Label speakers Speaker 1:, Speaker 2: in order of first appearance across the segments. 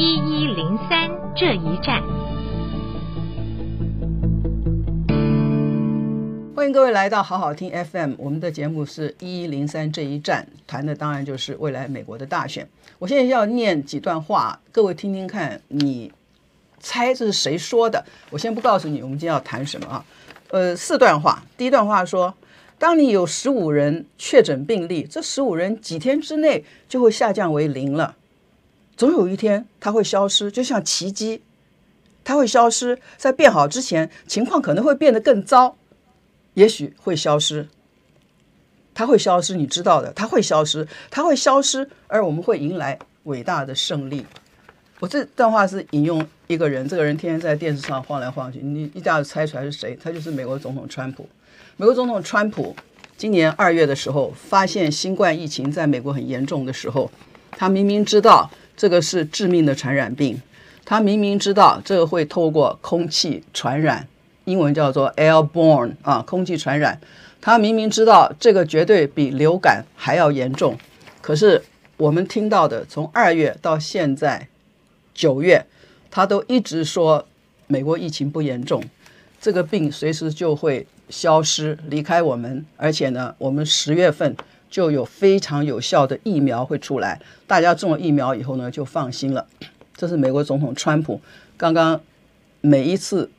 Speaker 1: 一一零三这一站。
Speaker 2: 欢迎各位来到好好听 FM，我们的节目是一一零三这一站，谈的当然就是未来美国的大选。我现在要念几段话，各位听听看，你猜这是谁说的？我先不告诉你，我们今天要谈什么啊？呃，四段话。第一段话说。当你有十五人确诊病例，这十五人几天之内就会下降为零了，总有一天它会消失，就像奇迹，它会消失，在变好之前，情况可能会变得更糟，也许会消失，它会消失，你知道的，它会消失，它会消失，而我们会迎来伟大的胜利。我这段话是引用一个人，这个人天天在电视上晃来晃去，你一下子猜出来是谁？他就是美国总统川普。美国总统川普今年二月的时候，发现新冠疫情在美国很严重的时候，他明明知道这个是致命的传染病，他明明知道这个会透过空气传染，英文叫做 airborne 啊，空气传染。他明明知道这个绝对比流感还要严重，可是我们听到的，从二月到现在九月，他都一直说美国疫情不严重，这个病随时就会。消失，离开我们，而且呢，我们十月份就有非常有效的疫苗会出来，大家种了疫苗以后呢，就放心了。这是美国总统川普刚刚每一次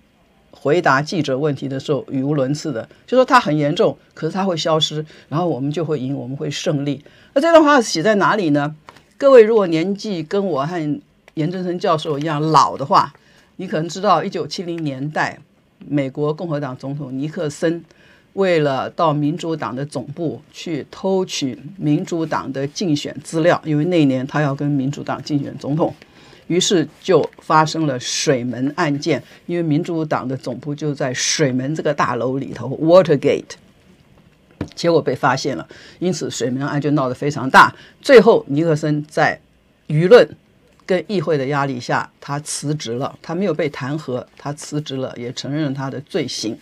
Speaker 2: 回答记者问题的时候语无伦次的，就说他很严重，可是他会消失，然后我们就会赢，我们会胜利。那这段话写在哪里呢？各位如果年纪跟我和颜真卿教授一样老的话，你可能知道一九七零年代。美国共和党总统尼克森为了到民主党的总部去偷取民主党的竞选资料，因为那年他要跟民主党竞选总统，于是就发生了水门案件。因为民主党的总部就在水门这个大楼里头，Watergate，结果被发现了，因此水门案就闹得非常大。最后尼克森在舆论。跟议会的压力下，他辞职了。他没有被弹劾，他辞职了，也承认了他的罪行。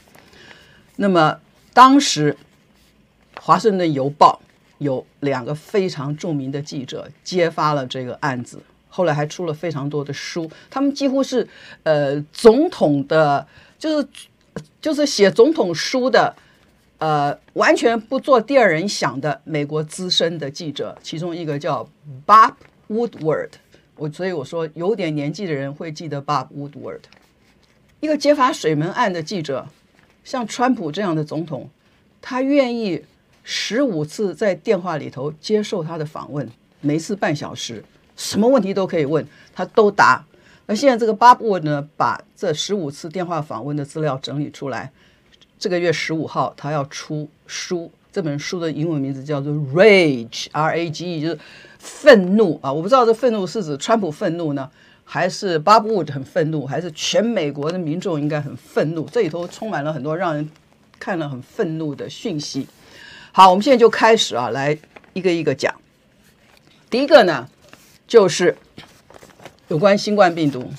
Speaker 2: 那么当时，《华盛顿邮报》有两个非常著名的记者揭发了这个案子，后来还出了非常多的书。他们几乎是呃总统的，就是就是写总统书的，呃，完全不做第二人想的美国资深的记者。其中一个叫 Bob Woodward。我所以我说，有点年纪的人会记得 Bob Woodward，一个揭发水门案的记者，像川普这样的总统，他愿意十五次在电话里头接受他的访问，每次半小时，什么问题都可以问，他都答。那现在这个 Bob Wood 呢，把这十五次电话访问的资料整理出来，这个月十五号他要出书，这本书的英文名字叫做 Rage，R-A-G-E，就是。愤怒啊！我不知道这愤怒是指川普愤怒呢，还是 Bob Wood 很愤怒，还是全美国的民众应该很愤怒？这里头充满了很多让人看了很愤怒的讯息。好，我们现在就开始啊，来一个一个讲。第一个呢，就是有关新冠病毒。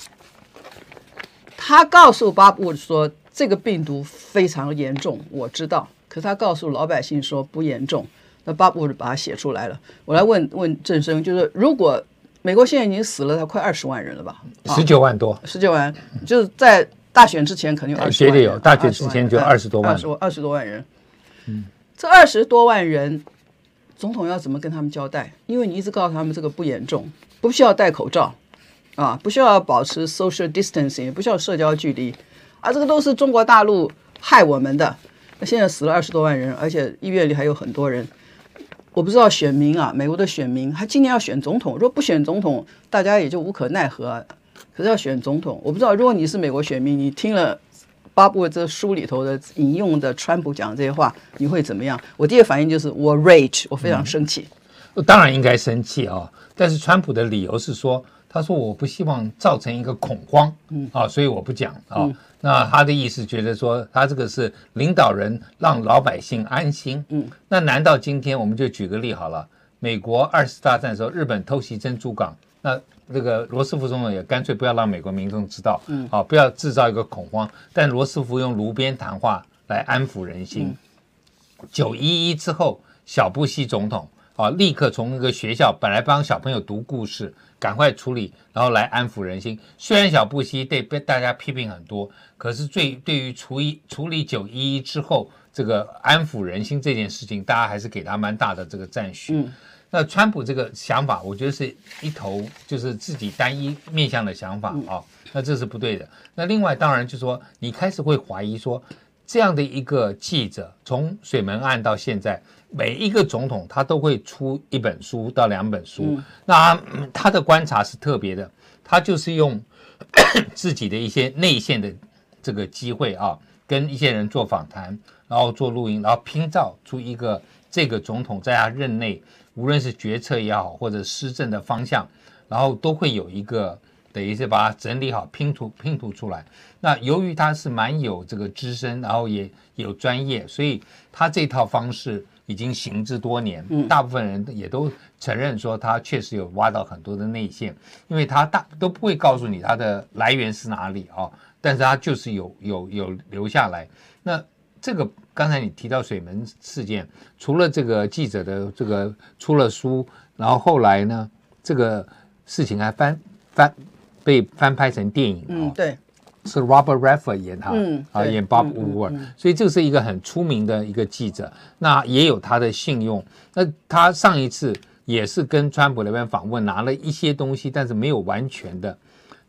Speaker 2: 他告诉 Bob Wood 说，这个病毒非常严重，我知道。可他告诉老百姓说不严重。那 Bob Wood 把它写出来了。我来问问郑生，就是如果美国现在已经死了，他快二十万人了吧？
Speaker 3: 十九万多，
Speaker 2: 十九万，就是在大选之前肯定有二十万。绝对
Speaker 3: 有，大选之前就二十多万，
Speaker 2: 二十二十多万人。嗯，这二十多万人，总统要怎么跟他们交代？因为你一直告诉他们这个不严重，不需要戴口罩啊，不需要保持 social distancing，也不需要社交距离啊，这个都是中国大陆害我们的。那现在死了二十多万人，而且医院里还有很多人。我不知道选民啊，美国的选民，他今年要选总统，如果不选总统，大家也就无可奈何。可是要选总统，我不知道，如果你是美国选民，你听了巴布这书里头的引用的川普讲的这些话，你会怎么样？我第一个反应就是我 rage，我非常生气。
Speaker 3: 嗯，当然应该生气啊，但是川普的理由是说。他说：“我不希望造成一个恐慌，嗯啊，所以我不讲啊。那他的意思觉得说，他这个是领导人让老百姓安心，嗯。那难道今天我们就举个例好了？美国二次大战的时候，日本偷袭珍珠港，那这个罗斯福总统也干脆不要让美国民众知道，嗯，啊，不要制造一个恐慌。但罗斯福用炉边谈话来安抚人心。九一一之后，小布希总统啊，立刻从那个学校本来帮小朋友读故事，赶快处理，然后来安抚人心。虽然小布希对被大家批评很多，可是最对于处理处理九一一之后这个安抚人心这件事情，大家还是给他蛮大的这个赞许。嗯，那川普这个想法，我觉得是一头就是自己单一面向的想法啊，那这是不对的。那另外当然就是说，你开始会怀疑说，这样的一个记者从水门案到现在。每一个总统他都会出一本书到两本书，嗯、那他，他的观察是特别的，他就是用 自己的一些内线的这个机会啊，跟一些人做访谈，然后做录音，然后拼造出一个这个总统在他任内，无论是决策也好，或者施政的方向，然后都会有一个等于是把它整理好拼图拼图出来。那由于他是蛮有这个资深，然后也有专业，所以他这套方式。已经行之多年，大部分人也都承认说他确实有挖到很多的内线，因为他大都不会告诉你他的来源是哪里啊，但是他就是有有有留下来。那这个刚才你提到水门事件，除了这个记者的这个出了书，然后后来呢，这个事情还翻翻被翻拍成电影，
Speaker 2: 嗯，对。
Speaker 3: 是 Robert Redford 演他，
Speaker 2: 嗯、
Speaker 3: 啊，演 Bob Woodward，、所以这是一个很出名的一个记者，那也有他的信用。那他上一次也是跟川普那边访问，拿了一些东西，但是没有完全的。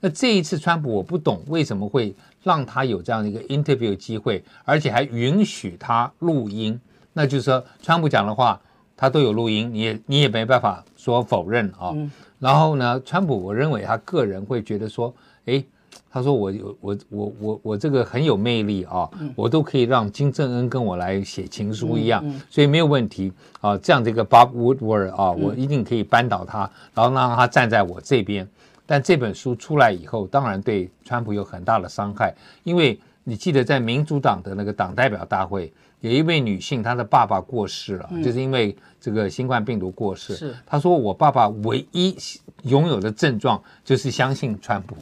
Speaker 3: 那这一次川普我不懂为什么会让他有这样的一个 interview 机会，而且还允许他录音。那就是说，川普讲的话他都有录音，你也你也没办法说否认啊。嗯、然后呢，川普我认为他个人会觉得说，哎。他说我有我我我我这个很有魅力啊，我都可以让金正恩跟我来写情书一样，所以没有问题啊。这样的一个 Bob Woodward 啊，我一定可以扳倒他，然后让他站在我这边。但这本书出来以后，当然对川普有很大的伤害，因为你记得在民主党的那个党代表大会，有一位女性，她的爸爸过世了，就是因为这个新冠病毒过世。是，她说我爸爸唯一拥有的症状就是相信川普。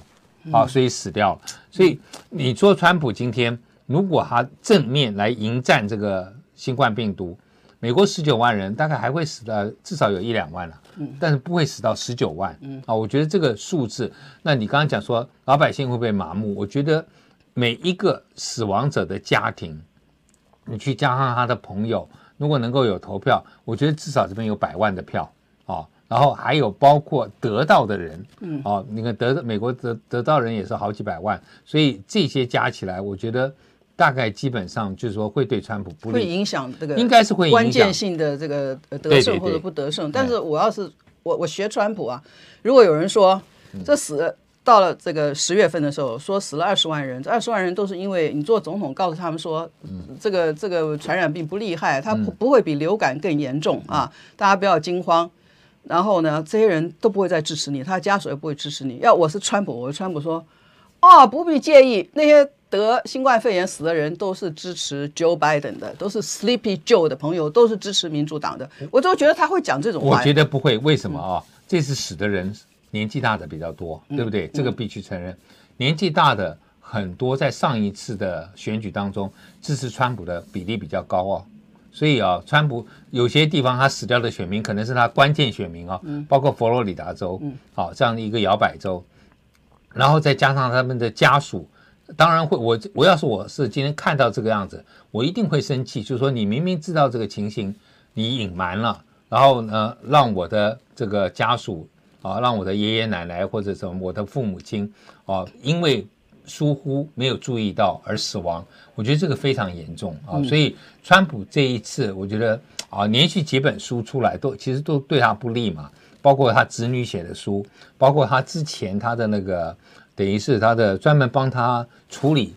Speaker 3: 啊，所以死掉了。所以你说川普今天如果他正面来迎战这个新冠病毒，美国十九万人大概还会死到至少有一两万了，但是不会死到十九万。啊，我觉得这个数字，那你刚刚讲说老百姓会不会麻木？我觉得每一个死亡者的家庭，你去加上他的朋友，如果能够有投票，我觉得至少这边有百万的票啊。然后还有包括得到的人，嗯，哦，你看得美国得得到人也是好几百万，所以这些加起来，我觉得大概基本上就是说会对川普不利，
Speaker 2: 会影响这个
Speaker 3: 应该是会
Speaker 2: 关键性的这个得胜或者不得胜。但是我要是我我学川普啊，如果有人说这死到了这个十月份的时候，说死了二十万人，这二十万人都是因为你做总统告诉他们说，这个这个传染病不厉害，它不不会比流感更严重啊，大家不要惊慌。然后呢，这些人都不会再支持你，他的家属也不会支持你。要我是川普，我是川普说，哦，不必介意，那些得新冠肺炎死的人都是支持 Joe Biden 的，都是 Sleepy Joe 的朋友，都是支持民主党的。我都觉得他会讲这种话。
Speaker 3: 我觉得不会，为什么啊？这次死的人年纪大的比较多，对不对？这个必须承认，年纪大的很多，在上一次的选举当中支持川普的比例比较高哦。所以啊，川普有些地方他死掉的选民可能是他关键选民啊，包括佛罗里达州，好这样的一个摇摆州，然后再加上他们的家属，当然会，我我要是我是今天看到这个样子，我一定会生气，就是说你明明知道这个情形，你隐瞒了，然后呢，让我的这个家属啊，让我的爷爷奶奶或者什么我的父母亲啊，因为。疏忽没有注意到而死亡，我觉得这个非常严重啊！所以川普这一次，我觉得啊，连续几本书出来都其实都对他不利嘛，包括他子女写的书，包括他之前他的那个等于是他的专门帮他处理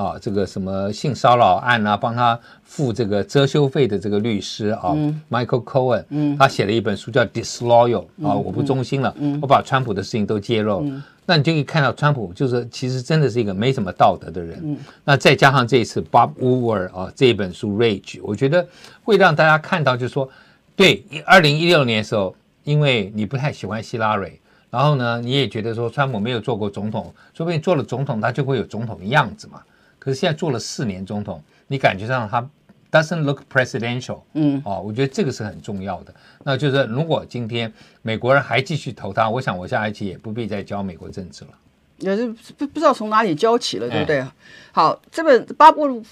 Speaker 3: 啊这个什么性骚扰案啊，帮他付这个遮羞费的这个律师啊，Michael Cohen，他写了一本书叫 Disloyal 啊，我不忠心了，我把川普的事情都揭露。那你就可以看到，川普就是其实真的是一个没什么道德的人。嗯，那再加上这一次 Bob Woodward 啊这一本书 Rage，我觉得会让大家看到，就是说，对，二零一六年的时候，因为你不太喜欢希拉蕊，然后呢，你也觉得说川普没有做过总统，说不定做了总统他就会有总统的样子嘛。可是现在做了四年总统，你感觉上他 doesn't look presidential。嗯，哦，我觉得这个是很重要的。那就是如果今天美国人还继续投他，我想我下一期也不必再教美国政治了。
Speaker 2: 也是不不知道从哪里教起了，对不对？哎、好，这本巴布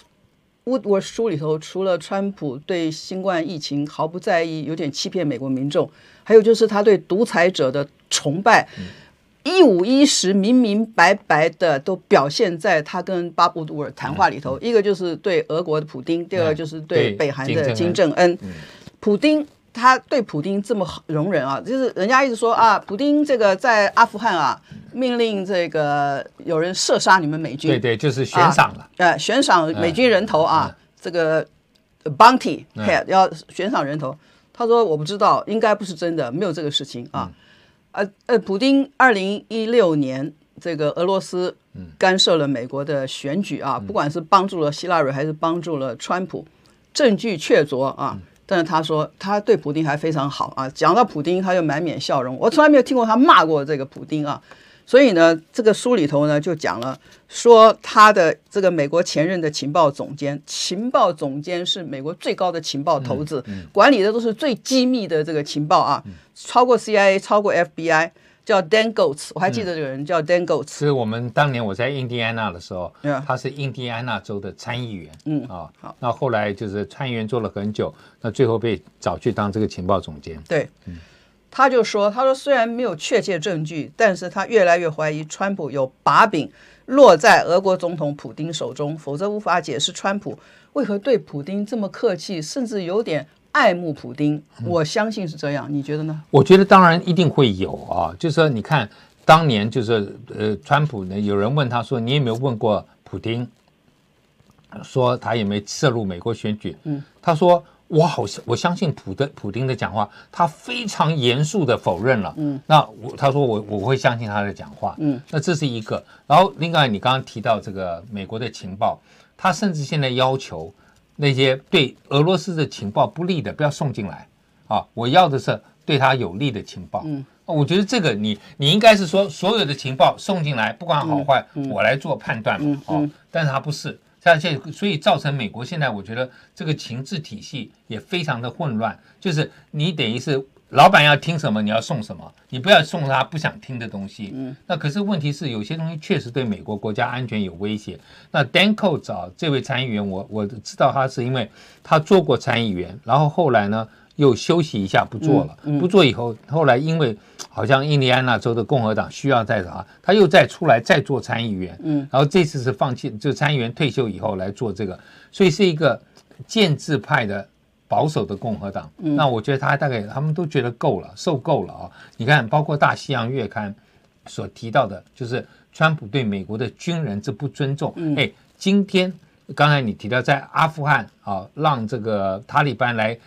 Speaker 2: 乌我书里头，除了川普对新冠疫情毫不在意，有点欺骗美国民众，还有就是他对独裁者的崇拜。嗯一五一十，明明白白的都表现在他跟巴布杜尔谈话里头。一个就是对俄国的普丁，第二个就是对北韩的金正恩。普丁他对普丁这么容忍啊，就是人家一直说啊，普丁这个在阿富汗啊，命令这个有人射杀你们美军。
Speaker 3: 对对，就是悬赏了。
Speaker 2: 呃，悬赏美军人头啊，这个 bounty head 要悬赏人头。他说我不知道，应该不是真的，没有这个事情啊。呃呃，普丁二零一六年这个俄罗斯干涉了美国的选举啊，不管是帮助了希拉里还是帮助了川普，证据确凿啊。但是他说他对普丁还非常好啊，讲到普丁他就满脸笑容，我从来没有听过他骂过这个普丁啊。所以呢，这个书里头呢就讲了，说他的这个美国前任的情报总监，情报总监是美国最高的情报头子，管理的都是最机密的这个情报啊，超过 CIA，超过 FBI，叫 Dan Goetz，我还记得这个人叫 Dan Goetz。
Speaker 3: 是我们当年我在印第安纳的时候，他是印第安纳州的参议员，嗯啊，好，那后来就是参议员做了很久，那最后被找去当这个情报总监。
Speaker 2: 对，嗯。他就说：“他说虽然没有确切证据，但是他越来越怀疑川普有把柄落在俄国总统普京手中，否则无法解释川普为何对普京这么客气，甚至有点爱慕普京。我相信是这样，你觉得呢？
Speaker 3: 我觉得当然一定会有啊，就是说你看当年就是呃，川普呢，有人问他说，你有没有问过普京，说他有没有涉入美国选举？嗯，他说。”我好像我相信普的普丁的讲话，他非常严肃的否认了。嗯，那我他说我我会相信他的讲话。嗯，那这是一个。然后另外你刚刚提到这个美国的情报，他甚至现在要求那些对俄罗斯的情报不利的不要送进来啊，我要的是对他有利的情报。嗯，我觉得这个你你应该是说所有的情报送进来，不管好坏，我来做判断嘛。哦，但是他不是。像现在，所以造成美国现在，我觉得这个情治体系也非常的混乱。就是你等于是老板要听什么，你要送什么，你不要送他不想听的东西。嗯。那可是问题是，有些东西确实对美国国家安全有威胁。那 Dan Coats 啊，这位参议员，我我知道他是因为他做过参议员，然后后来呢又休息一下不做了，不做以后，后来因为。好像印第安纳州的共和党需要再啥，他又再出来再做参议员，嗯，然后这次是放弃，就参议员退休以后来做这个，所以是一个建制派的保守的共和党。那我觉得他大概他们都觉得够了，受够了啊！你看，包括大西洋月刊所提到的，就是川普对美国的军人之不尊重。哎，今天刚才你提到在阿富汗啊，让这个塔利班来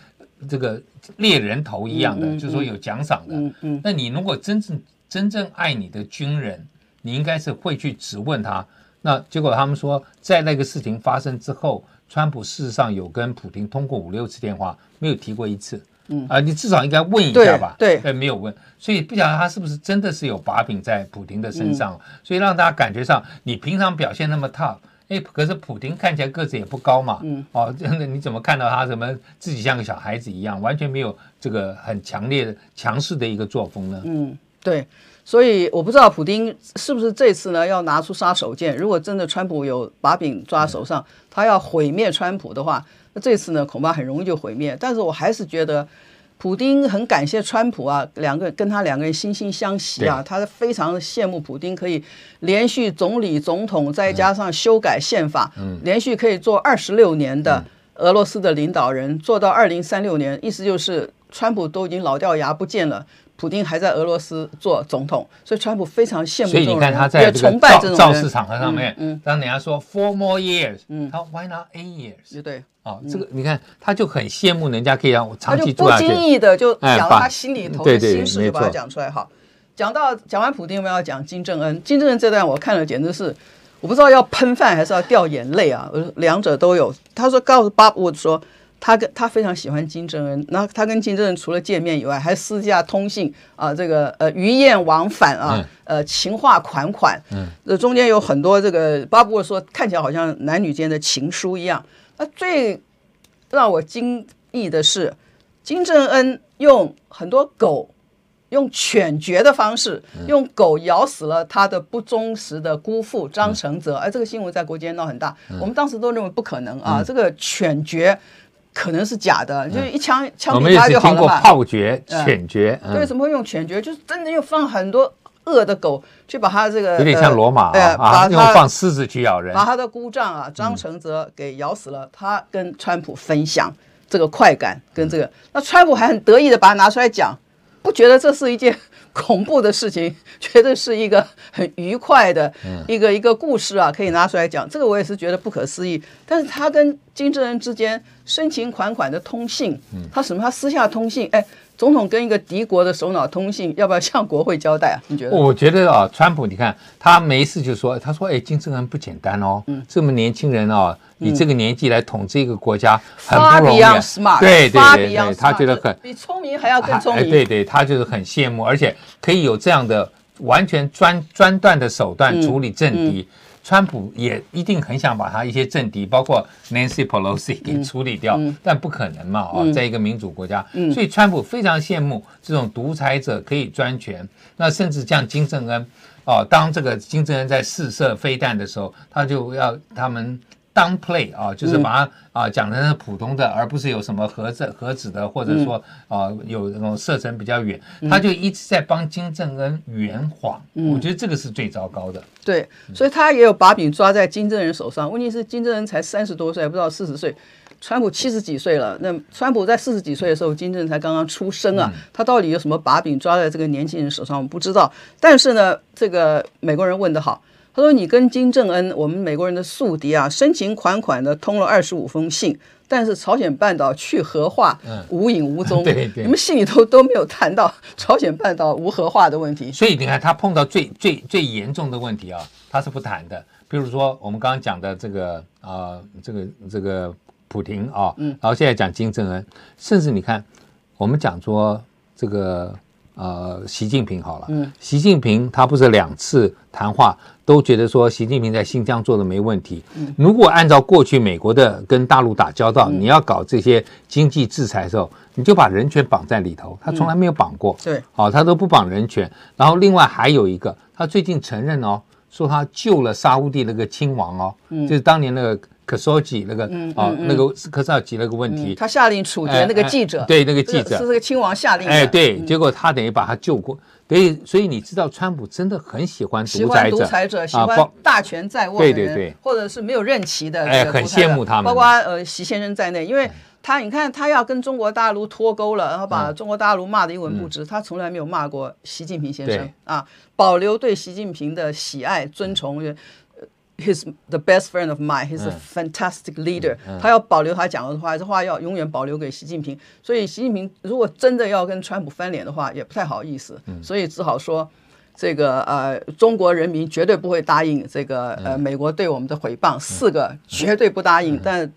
Speaker 3: 这个。猎人头一样的，嗯嗯、就是说有奖赏的。嗯嗯嗯、那你如果真正真正爱你的军人，你应该是会去质问他。那结果他们说，在那个事情发生之后，川普事实上有跟普京通过五六次电话，没有提过一次。嗯啊，你至少应该问一下吧？
Speaker 2: 对，
Speaker 3: 对，没有问，所以不晓得他是不是真的是有把柄在普京的身上，嗯、所以让大家感觉上你平常表现那么 tough。哎，可是普丁看起来个子也不高嘛，嗯，哦，真的你怎么看到他什么自己像个小孩子一样，完全没有这个很强烈的强势的一个作风呢？
Speaker 2: 嗯，对，所以我不知道普丁是不是这次呢要拿出杀手锏，如果真的川普有把柄抓手上，他要毁灭川普的话，那这次呢恐怕很容易就毁灭。但是我还是觉得。普丁很感谢川普啊，两个跟他两个人惺惺相惜啊，他非常羡慕普丁可以连续总理、总统，再加上修改宪法，连续可以做二十六年的俄罗斯的领导人，做到二零三六年，意思就是川普都已经老掉牙不见了，普京还在俄罗斯做总统，所以川普非常羡慕
Speaker 3: 所以你看他在这个造势场合上面，嗯，当人家说 four more years，嗯，他 why not eight years？
Speaker 2: 对。
Speaker 3: 哦，这个你看，他就很羡慕人家可以让我长期做下去。
Speaker 2: 他就不经意的就讲他心里头的心事，就把它讲出来。哈，讲到讲完普丁，我们要讲金正恩。金正恩这段我看了，简直是我不知道要喷饭还是要掉眼泪啊！两者都有。他说告诉巴布说，他跟他非常喜欢金正恩。然后他跟金正恩除了见面以外，还私下通信啊，这个呃鱼雁往返啊，呃情话款款。嗯，这中间有很多这个巴布说看起来好像男女间的情书一样。最让我惊异的是，金正恩用很多狗。用犬绝的方式，用狗咬死了他的不忠实的姑父张承泽。哎，这个新闻在国际闹很大。我们当时都认为不可能啊，这个犬绝可能是假的，就是一枪枪毙他就好了嘛。
Speaker 3: 炮决、犬决，
Speaker 2: 对，怎么会用犬决？就是真的又放很多恶的狗去把他这个
Speaker 3: 有点像罗马啊，把用放狮子去咬人，
Speaker 2: 把他的姑丈啊张承泽给咬死了。他跟川普分享这个快感，跟这个，那川普还很得意的把它拿出来讲。不觉得这是一件恐怖的事情，觉得是一个很愉快的一个一个故事啊，可以拿出来讲。这个我也是觉得不可思议。但是他跟金正恩之间深情款款的通信，他什么？他私下通信，哎。总统跟一个敌国的首脑通信，要不要向国会交代啊？你觉得？
Speaker 3: 我觉得啊，川普，你看他没事就说，他说，哎，金正恩不简单哦，嗯、这么年轻人哦，以这个年纪来统治一个国家，很不容易。对对对对，他觉得很
Speaker 2: 比聪明还要更聪明。
Speaker 3: 对对，他就是很羡慕，而且可以有这样的完全专专断的手段处理政敌。嗯嗯川普也一定很想把他一些政敌，包括 Nancy Pelosi 给处理掉，嗯、但不可能嘛？哦、嗯，在一个民主国家，嗯、所以川普非常羡慕这种独裁者可以专权。那甚至像金正恩，哦，当这个金正恩在试射飞弹的时候，他就要他们。Downplay 啊，就是把它啊讲成是普通的，而不是有什么盒子盒子的，或者说啊有那种射程比较远，他就一直在帮金正恩圆谎。我觉得这个是最糟糕的。
Speaker 2: 对，所以他也有把柄抓在金正恩手上。问题是金正恩才三十多岁，不知道四十岁，川普七十几岁了。那川普在四十几岁的时候，金正恩才刚刚出生啊，他到底有什么把柄抓在这个年轻人手上？我们不知道。但是呢，这个美国人问得好。他说：“你跟金正恩，我们美国人的宿敌啊，深情款款的通了二十五封信，但是朝鲜半岛去核化，无影无踪。嗯、对对，你们信里头都没有谈到 朝鲜半岛无核化的问题。
Speaker 3: 所以你看，他碰到最最最严重的问题啊，他是不谈的。比如说我们刚刚讲的这个啊、呃，这个这个普廷啊，嗯，然后现在讲金正恩，甚至你看，我们讲说这个。”呃，习近平好了，嗯，习近平他不是两次谈话都觉得说习近平在新疆做的没问题。嗯，如果按照过去美国的跟大陆打交道，你要搞这些经济制裁的时候，你就把人权绑在里头，他从来没有绑过。对，好，他都不绑人权。然后另外还有一个，他最近承认哦，说他救了沙乌地那个亲王哦，就是当年那个。科索吉那个啊，那个科萨吉那个问题，
Speaker 2: 他下令处决那个记者，
Speaker 3: 对那个记者。
Speaker 2: 是这个亲王下令。
Speaker 3: 哎，对，结果他等于把他救过，所以所以你知道，川普真的很喜欢独裁者，
Speaker 2: 独裁者喜欢大权在握的人，对对对，或者是没有任期的，
Speaker 3: 哎，很羡慕他们，
Speaker 2: 包括呃习先生在内，因为他你看他要跟中国大陆脱钩了，然后把中国大陆骂得一文不值，他从来没有骂过习近平先生啊，保留对习近平的喜爱尊崇。He's the best friend of mine. He's a fantastic leader. 他要保留他讲的话，这话要永远保留给习近平。所以习近平如果真的要跟川普翻脸的话，也不太好意思。所以只好说，这个呃，中国人民绝对不会答应这个呃美国对我们的诽谤，四个绝对不答应。但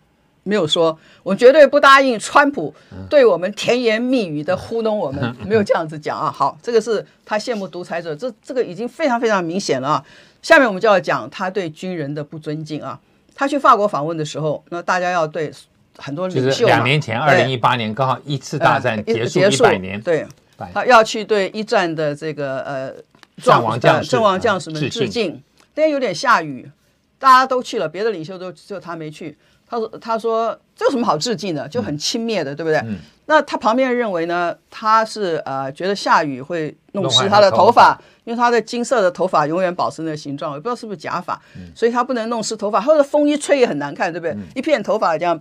Speaker 2: 没有说我绝对不答应川普对我们甜言蜜语的糊弄我们，没有这样子讲啊。好，这个是他羡慕独裁者，这这个已经非常非常明显了啊。下面我们就要讲他对军人的不尊敬啊！他去法国访问的时候，那大家要对很多领袖，
Speaker 3: 两年前，二零一八年刚好一次大战结束一百年，
Speaker 2: 对，他要去对一战的这个呃
Speaker 3: 阵亡将
Speaker 2: 阵亡将士们致敬。那天有点下雨，大家都去了，别的领袖都只有他没去。他说：“他说这有什么好致敬的？就很轻蔑的，对不对？”那他旁边人认为呢？他是呃觉得下雨会弄湿他的头发。因为他的金色的头发永远保持那个形状，我不知道是不是假发，所以他不能弄湿头发，或者风一吹也很难看，对不对？一片头发这样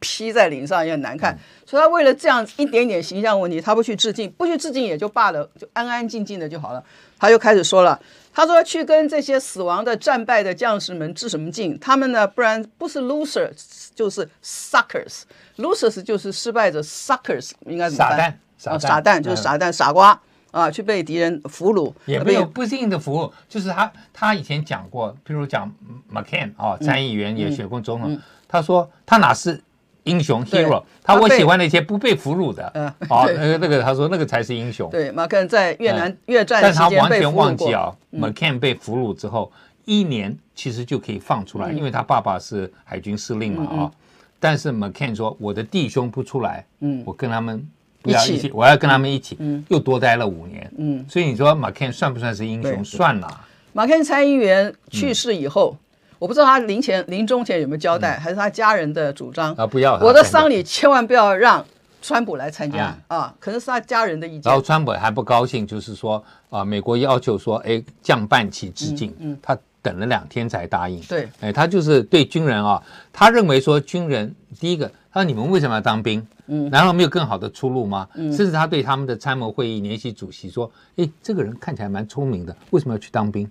Speaker 2: 披在脸上也很难看，所以他为了这样一点点形象问题，他不去致敬，不去致敬也就罢了，就安安静静的就好了。他就开始说了，他说去跟这些死亡的战败的将士们致什么敬？他们呢，不然不是 losers 就是 suckers，losers 就是失败者，suckers 应该怎么办？傻蛋，傻蛋，傻蛋就是傻蛋，傻瓜。啊，去被敌人俘虏，
Speaker 3: 也没有不一定的俘虏，就是他他以前讲过，譬如讲 McCain 啊，参议员也选过总统，他说他哪是英雄 hero，他我喜欢那些不被俘虏的，啊，那个那个他说那个才是英雄。
Speaker 2: 对，McCain 在越南越战
Speaker 3: 但他完全忘记啊，McCain 被俘虏之后一年其实就可以放出来，因为他爸爸是海军司令嘛啊。但是 McCain 说我的弟兄不出来，
Speaker 2: 嗯，
Speaker 3: 我跟他们不要一起，我要跟他们一起，
Speaker 2: 嗯，
Speaker 3: 又多待了五年，
Speaker 2: 嗯，
Speaker 3: 所以你说 McCain 算不算是英雄？算了。
Speaker 2: 马凯参议员去世以后，我不知道他临前临终前有没有交代，还是他家人的主张
Speaker 3: 啊？不要，
Speaker 2: 我的丧礼千万不要让川普来参加
Speaker 3: 嗯
Speaker 2: 啊！可能是他家人的意见。
Speaker 3: 然后川普还不高兴，就是说啊，美国要求说，哎，降半旗致敬，
Speaker 2: 嗯，
Speaker 3: 他等了两天才答应。
Speaker 2: 对，
Speaker 3: 哎，他就是对军人啊，他认为说军人第一个，他说你们为什么要当兵？嗯，难道没有更好的出路吗？嗯，甚至他对他们的参谋会议联席主席说，哎，这个人看起来蛮聪明的，为什么要去当兵？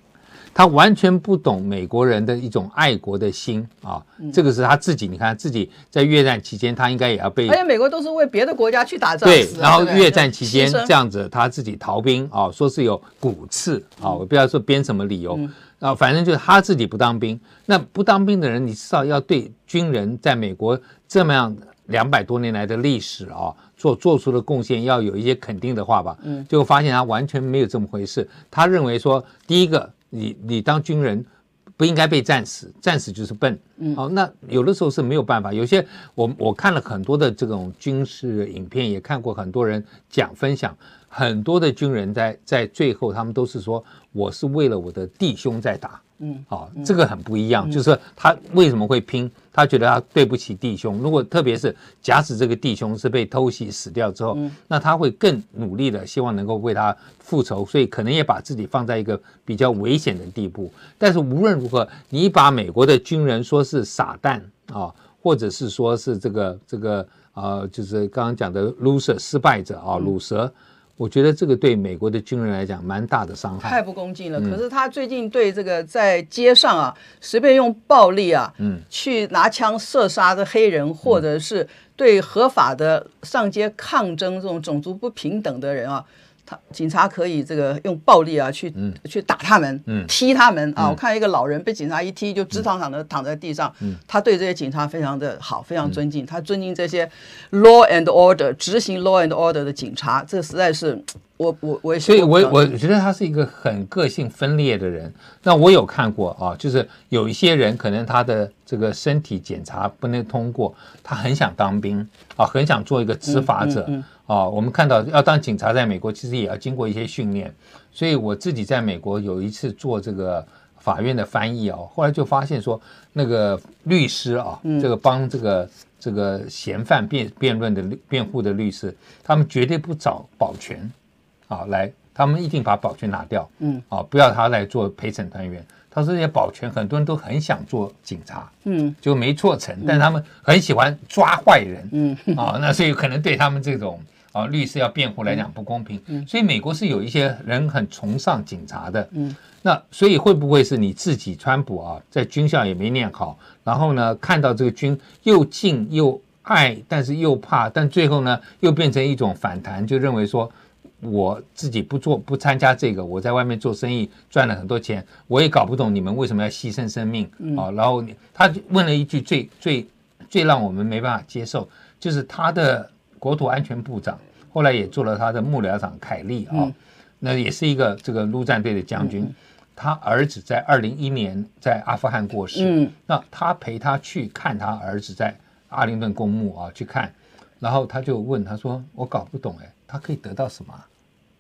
Speaker 3: 他完全不懂美国人的一种爱国的心啊，这个是他自己。你看自己在越战期间，他应该也要被。
Speaker 2: 而且美国都是为别的国家去打仗。
Speaker 3: 对，然后越战期间这样子，他自己逃兵啊，说是有骨刺啊，我不要说编什么理由啊，反正就是他自己不当兵。那不当兵的人，你至少要对军人在美国这么样两百多年来的历史啊，做做出的贡献要有一些肯定的话吧。嗯，结果发现他完全没有这么回事。他认为说，第一个。你你当军人不应该被战死，战死就是笨。嗯，好，那有的时候是没有办法。有些我我看了很多的这种军事影片，也看过很多人讲分享，很多的军人在在最后，他们都是说，我是为了我的弟兄在打。嗯，好，这个很不一样，就是他为什么会拼？他觉得他对不起弟兄。如果特别是假使这个弟兄是被偷袭死掉之后，那他会更努力的希望能够为他复仇，所以可能也把自己放在一个比较危险的地步。但是无论如何，你把美国的军人说是傻蛋啊，或者是说是这个这个呃，就是刚刚讲的 loser 失败者啊，鲁蛇。我觉得这个对美国的军人来讲蛮大的伤害，
Speaker 2: 太不恭敬了。可是他最近对这个在街上啊，随便用暴力啊，嗯，去拿枪射杀的黑人，或者是对合法的上街抗争这种种族不平等的人啊。他警察可以这个用暴力啊去、嗯、去打他们，嗯、踢他们。啊！嗯、我看一个老人被警察一踢就直躺躺的躺在地上，嗯、他对这些警察非常的好，非常尊敬，嗯、他尊敬这些 law and order 执行 law and order 的警察，这实在是我我我也
Speaker 3: 所以我我觉得他是一个很个性分裂的人。那我有看过啊，就是有一些人可能他的这个身体检查不能通过，他很想当兵啊，很想做一个执法者。啊，我们看到要当警察，在美国其实也要经过一些训练。所以我自己在美国有一次做这个法院的翻译啊，后来就发现说，那个律师啊，这个帮这个这个嫌犯辩辩论的辩护的律师，他们绝对不找保全啊来，他们一定把保全拿掉，嗯，啊，不要他来做陪审团员。他说这些保全很多人都很想做警察，嗯，就没做成，但他们很喜欢抓坏人，嗯，啊，那所以可能对他们这种。啊，律师要辩护来讲不公平，嗯，所以美国是有一些人很崇尚警察的，嗯，那所以会不会是你自己川普啊，在军校也没念好，然后呢，看到这个军又敬又爱，但是又怕，但最后呢又变成一种反弹，就认为说我自己不做不参加这个，我在外面做生意赚了很多钱，我也搞不懂你们为什么要牺牲生命啊，然后他问了一句最最最让我们没办法接受，就是他的。国土安全部长，后来也做了他的幕僚长凯利啊，嗯、那也是一个这个陆战队的将军。嗯、他儿子在二零一一年在阿富汗过世，嗯、那他陪他去看他儿子在阿灵顿公墓啊去看，然后他就问他说：“我搞不懂哎，他可以得到什么？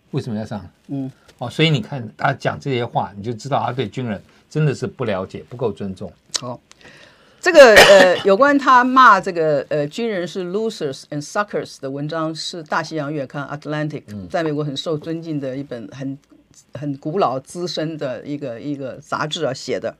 Speaker 3: 为什么要上？”嗯，哦，所以你看他讲这些话，你就知道他对军人真的是不了解，不够尊重。
Speaker 2: 好。这个呃，有关他骂这个呃军人是 losers and suckers 的文章，是大西洋月刊 Atlantic 在美国很受尊敬的一本很很古老资深的一个一个杂志啊写的。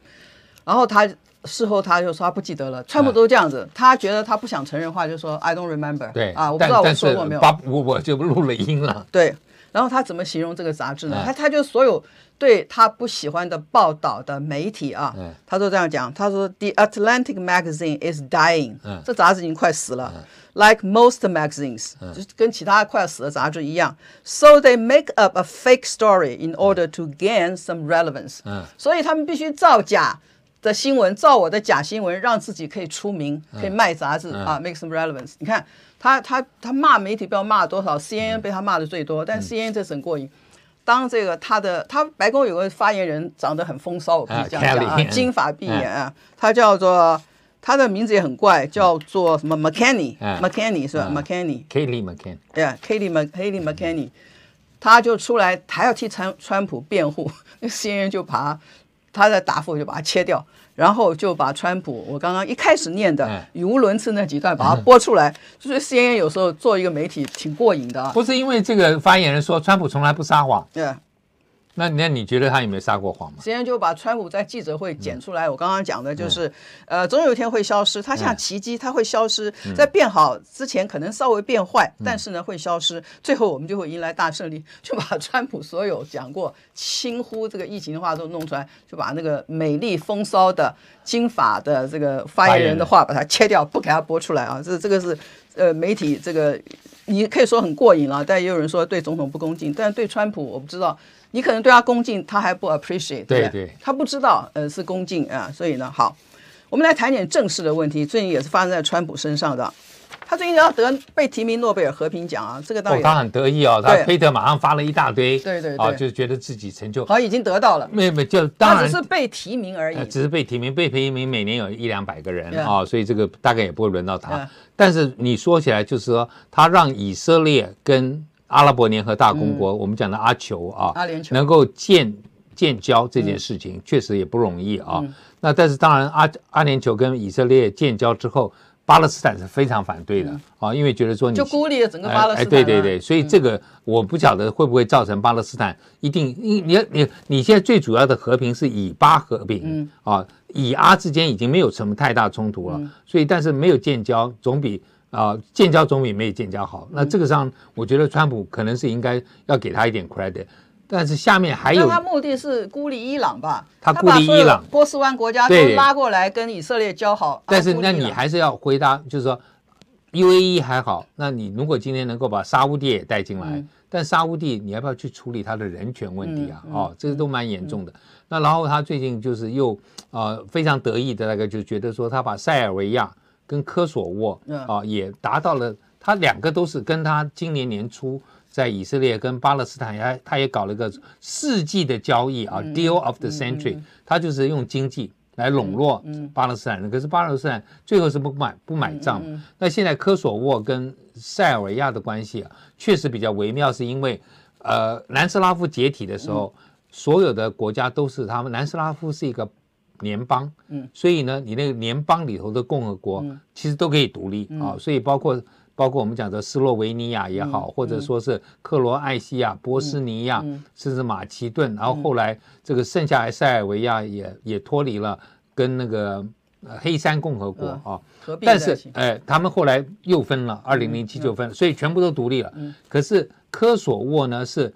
Speaker 2: 然后他事后他就说他不记得了，川普都这样子，他觉得他不想承认话，就说 I don't remember。
Speaker 3: 对
Speaker 2: 啊，我不知道我说过没有。
Speaker 3: 我我就录了音了。
Speaker 2: 对，然后他怎么形容这个杂志呢？他他就所有。对他不喜欢的报道的媒体啊，嗯、他都这样讲。他说：“The Atlantic magazine is dying。嗯”这杂志已经快死了。嗯、Like most magazines，、嗯、就跟其他快死的杂志一样。So they make up a fake story in order to gain some relevance。嗯、所以他们必须造假的新闻，造我的假新闻，让自己可以出名，可以卖杂志、嗯、啊，make some relevance。你看他他他骂媒体，不知道骂了多少？CNN 被他骂的最多，但 CNN 这很过瘾。当这个他的他白宫有个发言人长得很风骚，我可以这样讲啊，金发碧眼啊，他叫做他的名字也很怪，叫做什
Speaker 3: 么
Speaker 2: McCanny, 是吧、嗯、？McCanny，Kayleigh
Speaker 3: McCanny，
Speaker 2: 对啊，Kayleigh Mc，Kayleigh McCanny，他就出来还要替川川普辩护，那 CNN 就把他他的答复就把它切掉，然后就把川普我刚刚一开始念的语无伦次那几段把它播出来，嗯、就是 CNN 有时候做一个媒体挺过瘾的啊。
Speaker 3: 不是因为这个发言人说川普从来不撒谎，
Speaker 2: 对。
Speaker 3: 那那你觉得他有没有撒过谎吗？
Speaker 2: 实际上就把川普在记者会剪出来。我刚刚讲的就是，呃，总有一天会消失。他像奇迹，他会消失，在变好之前可能稍微变坏，但是呢会消失。最后我们就会迎来大胜利，就把 川普所有讲过轻忽这个疫情的话都弄出来，就把那个美丽风骚的金发的这个发言人的话把它切掉，不给他播出来啊。这这个是呃媒体这个你可以说很过瘾了，但也有人说对总统不恭敬，但对川普我不知道。你可能对他恭敬，他还不 appreciate，对，他不知道，呃，是恭敬啊，所以呢，好，我们来谈点正式的问题。最近也是发生在川普身上的，他最近要得被提名诺贝尔和平奖啊，这个当然、
Speaker 3: 哦、他很得意哦，他推特马上发了一大堆，
Speaker 2: 对对对，
Speaker 3: 啊，就觉得自己成就
Speaker 2: 好，已经得到了，
Speaker 3: 没有没有，就当然
Speaker 2: 他只是被提名而已，
Speaker 3: 呃、只是被提名，被提名每年有一两百个人啊、哦，所以这个大概也不会轮到他。但是你说起来，就是说他让以色列跟阿拉伯联合大公国，嗯、我们讲的阿酋啊，
Speaker 2: 阿联酋。
Speaker 3: 能够建建交这件事情，确实也不容易啊。嗯、那但是当然阿，阿阿联酋跟以色列建交之后，巴勒斯坦是非常反对的、嗯、啊，因为觉得说你
Speaker 2: 就孤立了整个巴勒斯坦。哎，
Speaker 3: 对对对，所以这个我不晓得会不会造成巴勒斯坦一定你你你你现在最主要的和平是以巴和平、嗯、啊，以阿之间已经没有什么太大冲突了，嗯、所以但是没有建交总比。啊，建交总比没有建交好。那这个上，我觉得川普可能是应该要给他一点 credit。但是下面还有，
Speaker 2: 他目的是孤立伊朗吧？
Speaker 3: 他孤立伊朗，
Speaker 2: 波斯湾国家都拉过来跟以色列交好。
Speaker 3: 但是那你还是要回答，就是说，UAE 还好。那你如果今天能够把沙乌地也带进来，但沙乌地你要不要去处理他的人权问题啊？哦，这个都蛮严重的。那然后他最近就是又呃非常得意的那个，就觉得说他把塞尔维亚。跟科索沃啊，也达到了，他两个都是跟他今年年初在以色列跟巴勒斯坦也，他也搞了一个世纪的交易啊，Deal of the Century，他就是用经济来笼络巴勒斯坦人，可是巴勒斯坦最后是不买不买账。那现在科索沃跟塞尔维亚的关系啊，确实比较微妙，是因为呃南斯拉夫解体的时候，所有的国家都是他们，南斯拉夫是一个。联邦，嗯，所以呢，你那个联邦里头的共和国，其实都可以独立。啊。所以包括包括我们讲的斯洛维尼亚也好，或者说是克罗埃西亚、波斯尼亚，甚至马其顿，然后后来这个剩下来塞尔维亚也也脱离了跟那个黑山共和国啊。但是哎，他们后来又分了，二零零七就分了，所以全部都独立了。可是科索沃呢是。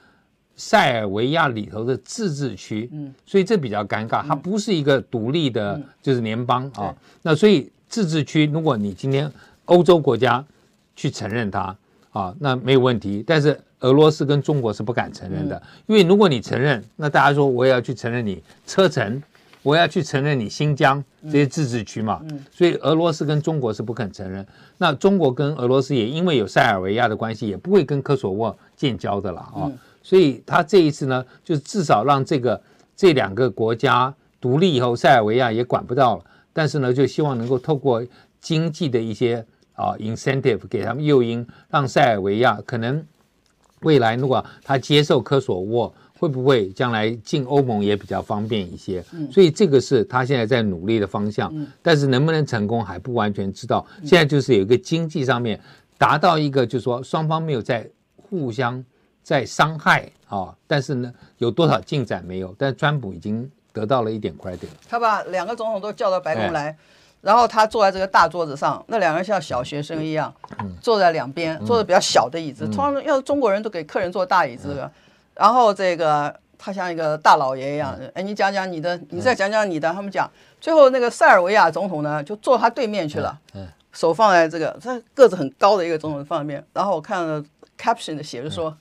Speaker 3: 塞尔维亚里头的自治区，嗯，所以这比较尴尬，它不是一个独立的，就是联邦啊。那所以自治区，如果你今天欧洲国家去承认它啊，那没有问题。但是俄罗斯跟中国是不敢承认的，因为如果你承认，那大家说我也要去承认你车臣，我要去承认你新疆这些自治区嘛。所以俄罗斯跟中国是不肯承认。那中国跟俄罗斯也因为有塞尔维亚的关系，也不会跟科索沃建交的了啊。所以他这一次呢，就至少让这个这两个国家独立以后，塞尔维亚也管不到了。但是呢，就希望能够透过经济的一些啊 incentive 给他们诱因，让塞尔维亚可能未来如果他接受科索沃，会不会将来进欧盟也比较方便一些？所以这个是他现在在努力的方向。但是能不能成功还不完全知道。现在就是有一个经济上面达到一个，就是说双方没有在互相。在伤害啊，但是呢，有多少进展没有？但川普已经得到了一点 credit。他把两个总统都叫到白宫来，然后他坐在这个大桌子上，那两个人像小学生一样，坐在两边，坐的比较小的椅子。通常要是中国人都给客人坐大椅子的，然后这个他像一个大老爷一样，哎，你讲讲你的，你再讲讲你的。他们讲，最后那个塞尔维亚总统呢，就坐他对面去了，嗯手放在这个，他个子很高的一个总统放面。然后我看了 caption 的写着说。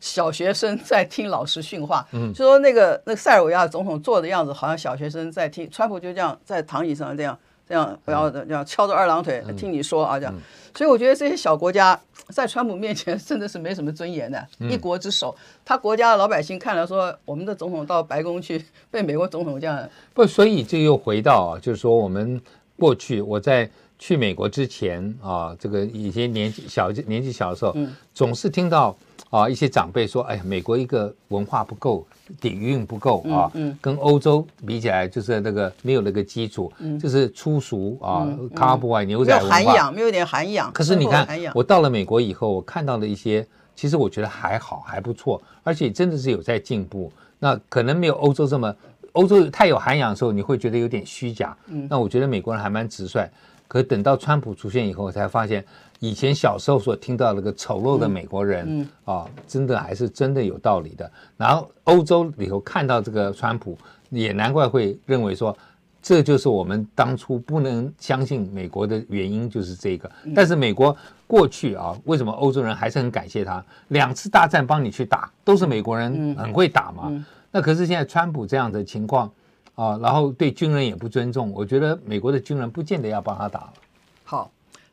Speaker 3: 小学生在听老师训话，嗯，就说那个那个塞尔维亚总统坐的样子，好像小学生在听。川普就这样在躺椅上这样这样，不要这样翘着二郎腿听你说啊，这样。所以我觉得这些小国家在川普面前真的是没什么尊严的，一国之首。他国家的老百姓看了说，我们的总统到白宫去被美国总统这样。不，所以这又回到啊，就是说我们过去我在去美国之前啊，这个以前年纪小年纪小的时候，嗯，总是听到啊一些长辈说，哎呀，美国一个文化不够，底蕴不够啊，嗯，跟欧洲比起来，就是那个没有那个基础，嗯，就是粗俗啊，cowboy 牛仔文化，
Speaker 2: 没有涵养，没有点涵养。
Speaker 3: 可是你看，我到了美国以后，我看到了一些，其实我觉得还好，还不错，而且真的是有在进步。那可能没有欧洲这么，欧洲太有涵养的时候，你会觉得有点虚假。嗯，那我觉得美国人还蛮直率。可等到川普出现以后，我才发现以前小时候所听到那个丑陋的美国人，嗯，嗯啊，真的还是真的有道理的。然后欧洲里头看到这个川普，也难怪会认为说，这就是我们当初不能相信美国的原因，就是这个。但是美国过去啊，为什么欧洲人还是很感谢他？两次大战帮你去打，都是美国人很会打嘛。嗯，那可是现在川普这样的情况。啊，然后对军人也不尊重，我觉得美国的军人不见得要帮他打了。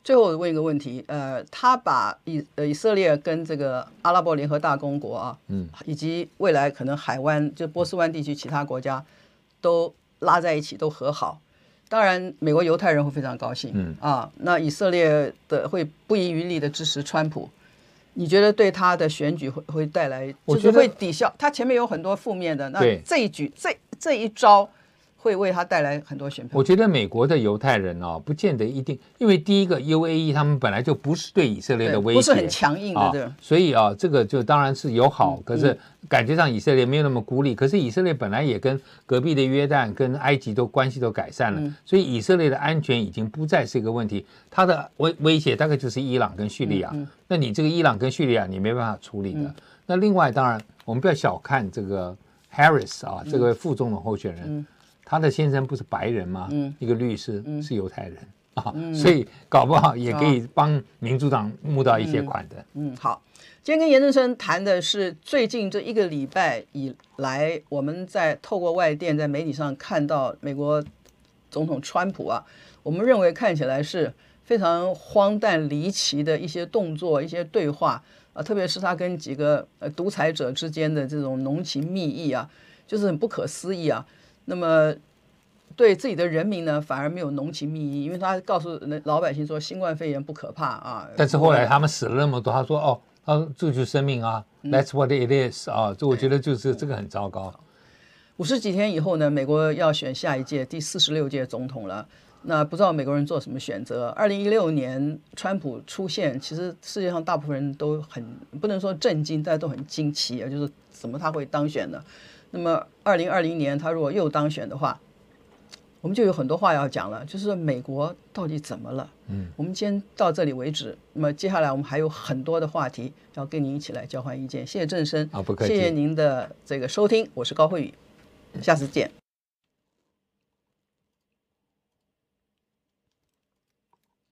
Speaker 2: 好，最后我问一个问题，呃，他把以呃以色列跟这个阿拉伯联合大公国啊，嗯，以及未来可能海湾就波斯湾地区其他国家都拉在一起，都和好。当然，美国犹太人会非常高兴，嗯啊，那以色列的会不遗余力的支持川普。你觉得对他的选举会会带来，就是会抵消？他前面有很多负面的，那这一举这这一招。会为他带来很多选票。
Speaker 3: 我觉得美国的犹太人哦，不见得一定，因为第一个 UAE 他们本来就不是对以色列的威胁，
Speaker 2: 不是很强硬的。
Speaker 3: 所以啊，这个就当然是友好，可是感觉上以色列没有那么孤立。可是以色列本来也跟隔壁的约旦、跟埃及都关系都改善了，所以以色列的安全已经不再是一个问题。它的威威胁大概就是伊朗跟叙利亚。那你这个伊朗跟叙利亚你没办法处理的。那另外当然我们不要小看这个 Harris 啊，这个副总统候选人。他的先生不是白人吗？嗯，一个律师、嗯、是犹太人啊，嗯、所以搞不好也可以帮民主党募到一些款的。
Speaker 2: 嗯，好，今天跟严正生谈的是最近这一个礼拜以来，我们在透过外电在媒体上看到美国总统川普啊，我们认为看起来是非常荒诞离奇的一些动作、一些对话啊，特别是他跟几个呃独裁者之间的这种浓情蜜意啊，就是很不可思议啊。那么，对自己的人民呢，反而没有浓情蜜意，因为他告诉那老百姓说新冠肺炎不可怕啊。
Speaker 3: 但是后来他们死了那么多，他说哦，他就是生命啊，嗯，That's what it is 啊，这我觉得就是这个很糟糕。
Speaker 2: 五十几天以后呢，美国要选下一届第四十六届总统了。那不知道美国人做什么选择？二零一六年川普出现，其实世界上大部分人都很不能说震惊，大家都很惊奇啊，就是怎么他会当选呢？那么，二零二零年他如果又当选的话，我们就有很多话要讲了。就是说美国到底怎么了？嗯，我们今天到这里为止。那么接下来我们还有很多的话题要跟您一起来交换意见。谢谢郑生，
Speaker 3: 啊，不客气。
Speaker 2: 谢谢您的这个收听，我是高慧宇，下次见。